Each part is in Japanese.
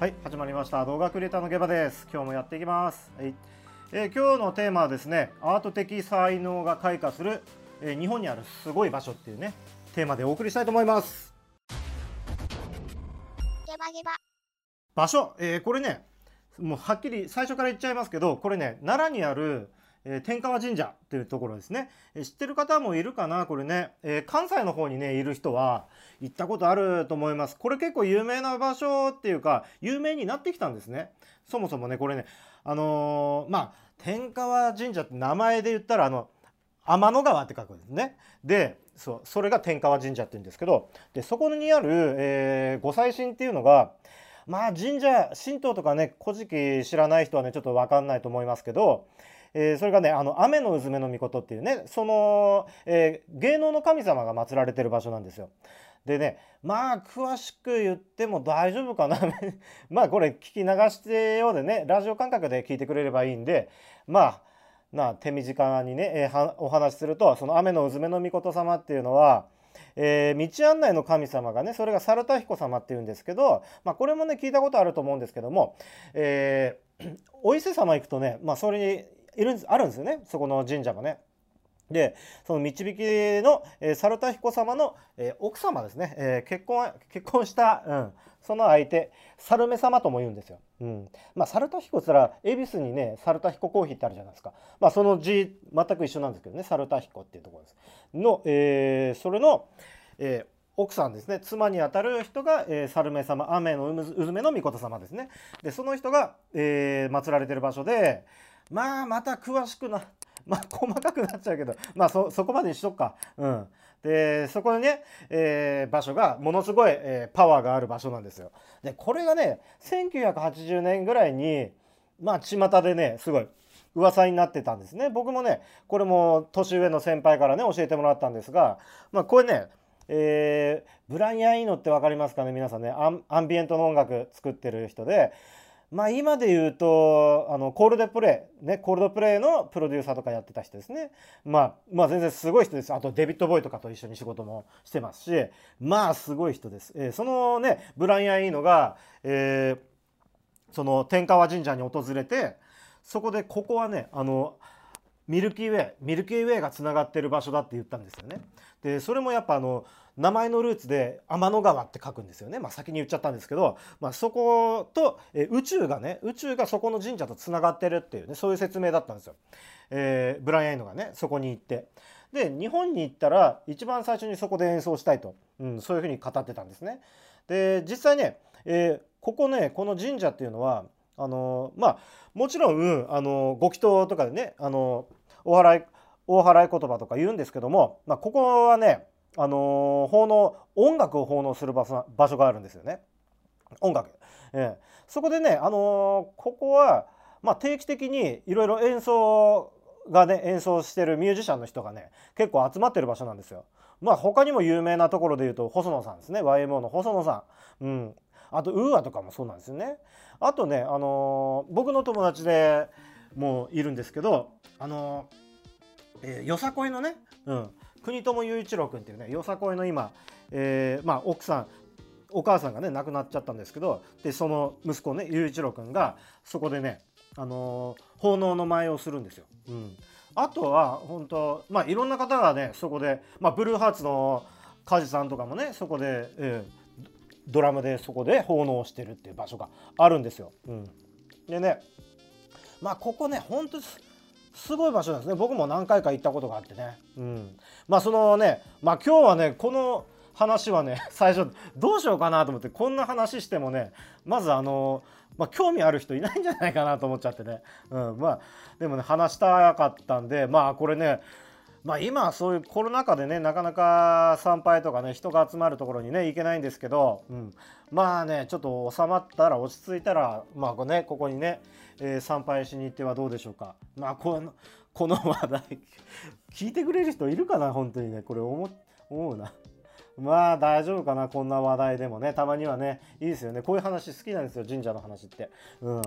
はい始まりました。動画クリエイターのゲバです。今日もやっていきます、はい。えー今日のテーマはですねアート的才能が開花する、えー日本にあるすごい場所っていうねテーマでお送りしたいと思います。ゲバゲバ。場所、えーこれねもうはっきり最初から言っちゃいますけどこれね奈良にある、え天川神社っていうところですね、え知ってる方もいるかな？これね、え関西の方にねいる人は行ったことあると思います。これ結構有名な場所っていうか有名になってきたんですね。そもそもねこれねあのーまあ天川神社って名前で言ったらあの天の川って書くんですね。でそうそれが天川神社って言うんですけどでそこにある、えー、御祭神っていうのがまあ神社神道とかね古事記知らない人はねちょっと分かんないと思いますけど、えーそれがねあの雨のうずめの御事っていうねその、えー芸能の神様が祀られてる場所なんですよ。でねまあ詳しく言っても大丈夫かな まあこれ聞き流してようでねラジオ感覚で聞いてくれればいいんでまあな手短にね、えーお話しするとその雨のうずめの御事様っていうのは、えー道案内の神様がねそれが猿田彦様っていうんですけど、まあ、これもね聞いたことあると思うんですけども、えーお伊勢様行くとね、まあ、それにいるんですあるんですよねそこの神社もね。でその導きの、えー、猿田彦様の、えー奥様ですね、えー結婚結婚した、うん、その相手猿目様とも言うんですよ。うん、まあ猿田彦っつったら恵比寿にね猿田彦コーヒーってあるじゃないですか。まあその字全く一緒なんですけどね猿田彦っていうところです。の、えーそれの、えー奥さんですね妻にあたる人が、えー、猿目様雨のうむうずめの御事様ですね。でその人が、えー祀られてる場所でまあまた詳しくな まあ細かくなっちゃうけどまあそこまでにしとくか。うん、でそこにね、えー場所がものすごい、えーパワーがある場所なんですよ。でこれがね1980年ぐらいにまあ巷でねすごい噂になってたんですね。僕もねこれも年上の先輩からね教えてもらったんですが、まあ、これねえーブライアン・イーノって分かりますかね？皆さんねアンビエントの音楽作ってる人でまあ今で言うとあのコールドプレイねコールドプレイのプロデューサーとかやってた人ですね。まあまあ全然すごい人です。あとデビッド・ボーイとかと一緒に仕事もしてますし。まあすごい人です、えーそのねブライアン・イーノが、えーその天川神社に訪れてそこでここはねあのミルキーウェイミルキーウェイがつながってる場所だって言ったんですよね。でそれもやっぱあの名前のルーツで天の川って書くんですよね、まあ、先に言っちゃったんですけど、まあ、そことえ宇宙がね宇宙がそこの神社とつながってるっていうねそういう説明だったんですよ、えーブライアン・アイノがねそこに行って。で日本に行ったら一番最初にそこで演奏したいと、うん、そういうふうに語ってたんですね。で実際ね、えーここねこの神社っていうのはあのまあもちろん、うんあのご祈祷とかでねあのお祓い大払い言葉とか言うんですけども、まあ、ここはね、あの奉納音楽を奉納する場所場所があるんですよね。音楽、ええ。そこでね、あのここは、まあ、定期的にいろいろ演奏がね演奏してるミュージシャンの人がね結構集まってる場所なんですよ。まあ他にも有名なところで言うと細野さんですね。YMO の細野さん、うん、あとウーアとかもそうなんですよね。あとね、あの僕の友達でもういるんですけど、あのえーよさこいのね、うん、国友雄一郎君っていうねよさこいの今、えーまあ、奥さんお母さんがね亡くなっちゃったんですけどでその息子ね雄一郎君がそこでね、あのー奉納の前をするんですよ。うん、あとは本当まあいろんな方がねそこで、まあ、ブルーハーツの梶さんとかもねそこで、えードラムでそこで奉納してるっていう場所があるんですよ。うん、でねまあここねほんとすすごい場所ですね。僕も何回か行ったことがあってね。うん、まあそのねまあ今日はねこの話はね 最初どうしようかなと思ってこんな話してもねまずあの、まあ、興味ある人いないんじゃないかなと思っちゃってね、うん、まあでもね話したかったんでまあこれねまあ今はそういうコロナ禍でねなかなか参拝とかね人が集まるところにね行けないんですけど、うん、まあねちょっと収まったら落ち着いたらまあこ,、ね、ここにね、えー参拝しに行ってはどうでしょうか。まあこの この話題 聞いてくれる人いるかな本当にねこれ思思うな。まあ大丈夫かなこんな話題でもねたまにはねいいですよねこういう話好きなんですよ神社の話って。うん、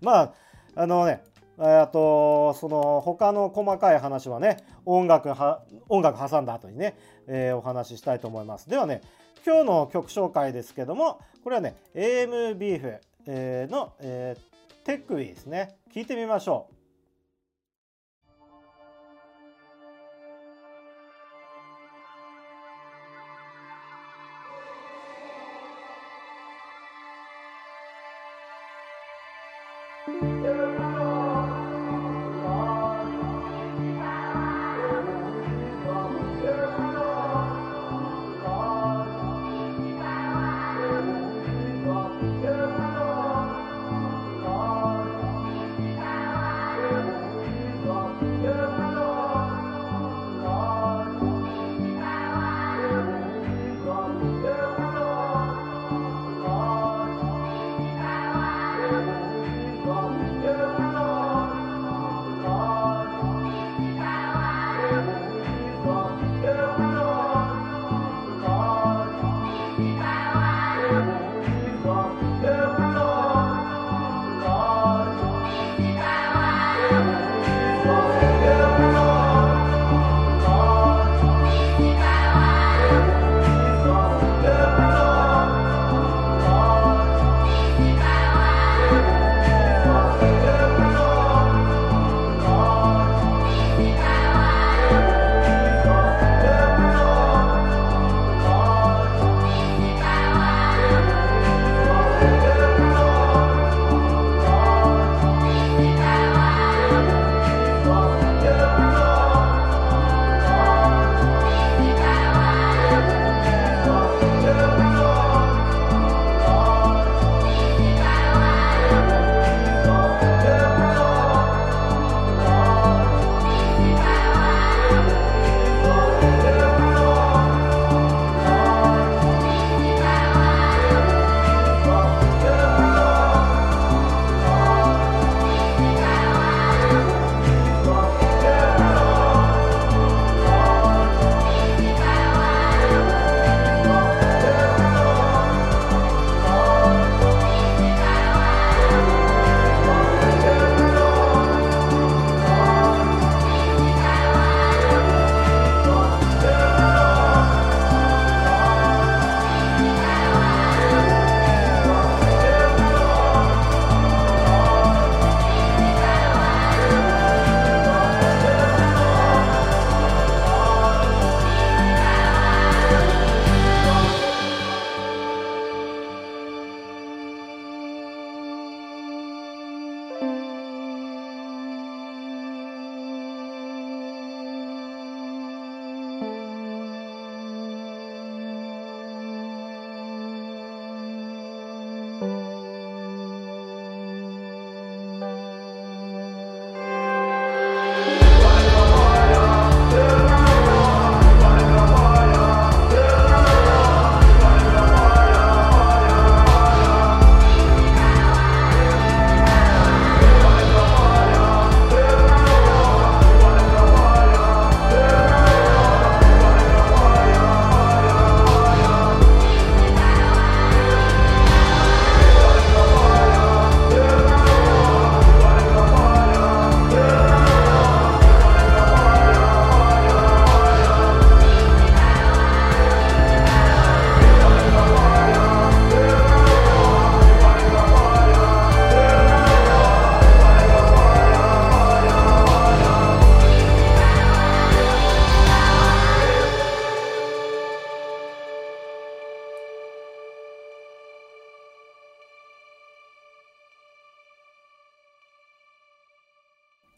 まああのねあとその他の細かい話はね音楽は音楽挟んだ後にね、えーお話ししたいと思います。ではね今日の曲紹介ですけどもこれはね AM ビーフえー、の、えー、テックウィですね聞いてみましょう。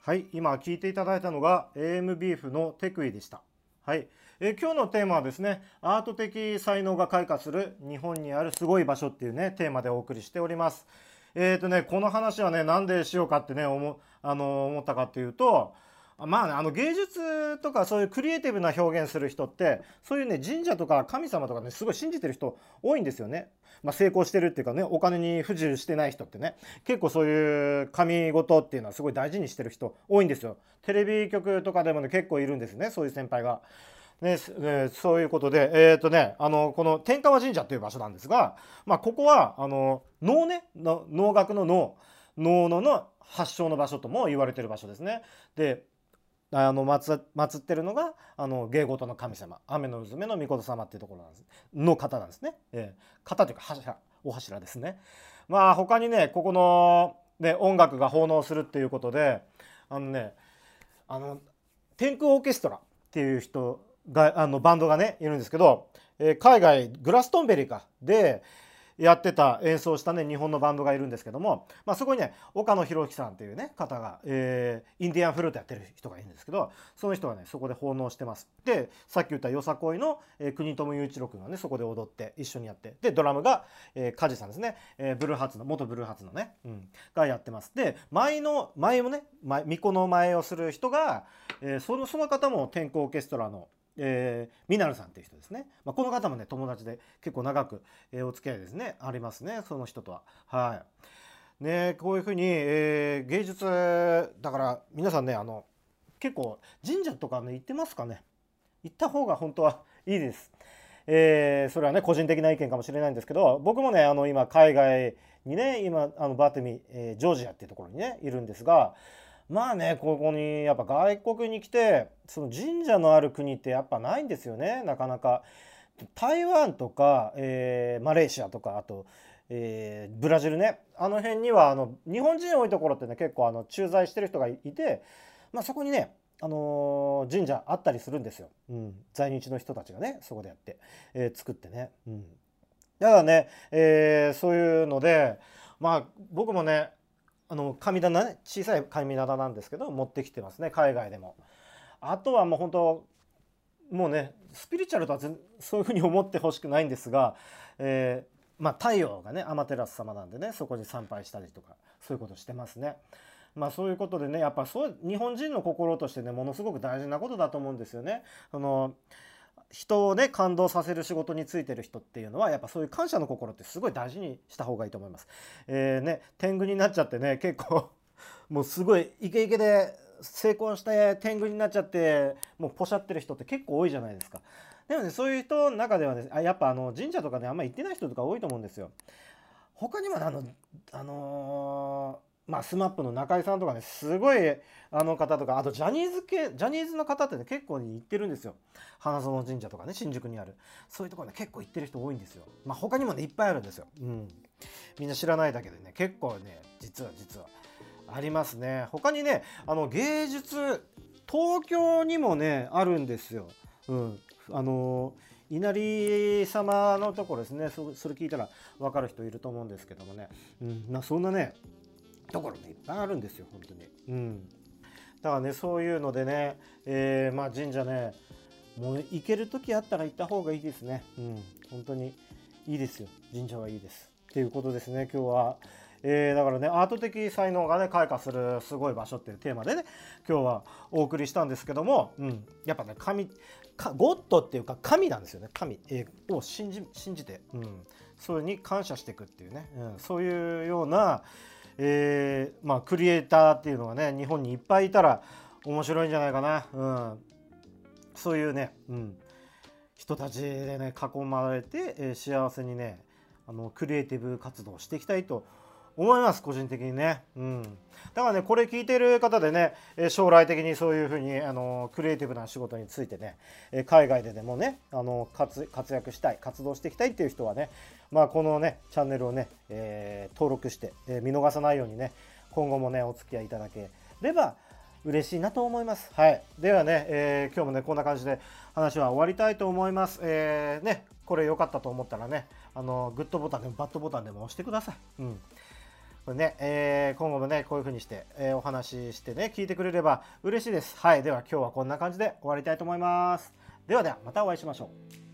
はい、今聞いていただいたのが AM ビーフのテクイでした。はい、え今日のテーマはですね、アート的才能が開花する日本にあるすごい場所っていうね、テーマでお送りしております。えっ、ー、とね、この話はね、なんでしようかってね、思あの思ったかっていうと、まあ、あの芸術とかそういうクリエイティブな表現する人ってそういうね神社とか神様とかねすごい信じてる人多いんですよね。まあ、成功してるっていうかねお金に不自由してない人ってね結構そういう神事っていうのはすごい大事にしてる人多いんですよ。テレビ局とかでもね結構いるんですねそういう先輩が。ね、ね、そういうことで、えっ、ー、とね、あの、この天川神社っていう場所なんですが、まあ、ここは、あの、能ね、能楽の能、能のの発祥の場所とも言われてる場所ですね。で、あの祀ってるのがあの芸事の神様雨の娘の御事様っていうところなんですの方なんですね。えー、方というか柱お柱ですね。まあ他にねここの、ね、音楽が奉納するっていうことであのねあの天空オーケストラっていう人があのバンドがねいるんですけど、えー、海外グラストンベリーかでやってた演奏したね日本のバンドがいるんですけども、まあ、そこにね岡野博樹さんっていうね方が、えー、インディアンフルートやってる人がいるんですけどその人がねそこで奉納してます。でさっき言ったよさこいの、えー、国友雄一郎君がねそこで踊って一緒にやってでドラムが、えー、梶さんですね、えー、ブルーハーツの元ブルーハーツのね、うん、がやってます。で舞の舞もね舞巫女の舞をする人が、えー、そのその方も天候オーケストラのえー、ミナルさんっていう人ですね、まあ、この方もね友達で結構長く、えー、お付き合いですねありますねその人とは。はいね、こういうふうに、えー、芸術だから皆さんねあの結構神社とかね行ってますかね行った方が本当は いいです。えー、それはね個人的な意見かもしれないんですけど僕もねあの今海外にね今あのバーテミ、えー、ジョージアっていうところにねいるんですがまあねここにやっぱ外国に来てその神社のある国ってやっぱないんですよねなかなか。台湾とか、えー、マレーシアとかあと、えー、ブラジルね。あの辺にはあの日本人多いところってね結構あの駐在してる人がいて、まあ、そこにねあのー、神社あったりするんですよ、うん、在日の人たちがねそこでやって、えー、作ってね、うん、だね、え、そういうのでまあ僕もねあの神棚ね小さい神棚なんですけど持ってきてますね海外でも。あとはもう本当もうねスピリチュアルとはそういうふうに思ってほしくないんですが、えー、まあ、太陽がねアマテラス様なんでねそこに参拝したりとかそういうことしてますね。まあそういうことでねやっぱそう日本人の心としてねものすごく大事なことだと思うんですよね。あの人をね感動させる仕事についてる人っていうのはやっぱそういう感謝の心ってすごい大事にした方がいいと思います。えー、ね天狗になっちゃってね結構もうすごいイケイケで成功して天狗になっちゃってもうポシャってる人って結構多いじゃないですか。でもねそういう人の中ではねあやっぱあの神社とかねあんま行ってない人とか多いと思うんですよ。他にもあのあのーまあ、スマップの中居さんとかねすごいあの方とかあとジャニーズ系ジャニーズの方ってね結構に行ってるんですよ。花園神社とかね新宿にある。そういうところね結構行ってる人多いんですよ。まあ他にもねいっぱいあるんですよ。うん。みんな知らないだけでね結構ね実は実はありますね。他にねあの芸術東京にもねあるんですよ。うん。あの稲荷様のところですね。それ聞いたら分かる人いると思うんですけどもね、うん、なそんなねところねいっぱいあるんですよ本当に。うん。だからねそういうのでね、えー、まあ神社ねもう行ける時あったら行った方がいいですね。うん。本当にいいですよ。神社はいいです。っていうことですね今日は。えー、だからねアート的才能がね開花するすごい場所っていうテーマでね今日はお送りしたんですけども、うん、やっぱね神ゴッドっていうか神なんですよね。神、えー、を信じ信じて、うん、それに感謝していくっていうね、うん、そういうような、えー、まあ、クリエイターっていうのがね日本にいっぱいいたら面白いんじゃないかな、うん、そういうね、うん、人たちでね囲まれて、えー、幸せにねあのクリエイティブ活動をしていきたいと思います思います個人的にね、うん、だからねこれ聞いてる方でね将来的にそういうふうにあのクリエイティブな仕事についてね海外ででもねあの活躍したい活動していきたいっていう人はねまあこのねチャンネルをね、えー、登録して、えー、見逃さないようにね今後もねお付き合いいただければ嬉しいなと思います。はい。ではね、えー、今日もね、こんな感じで話は終わりたいと思います。えー、ね、これ良かったと思ったらね、あの、グッドボタンでもバッドボタンでも押してください。うん。これね、えー、今後もね、こういう風にして、えー、お話ししてね、聞いてくれれば嬉しいです。はい。では今日はこんな感じで終わりたいと思います。ではでは、またお会いしましょう。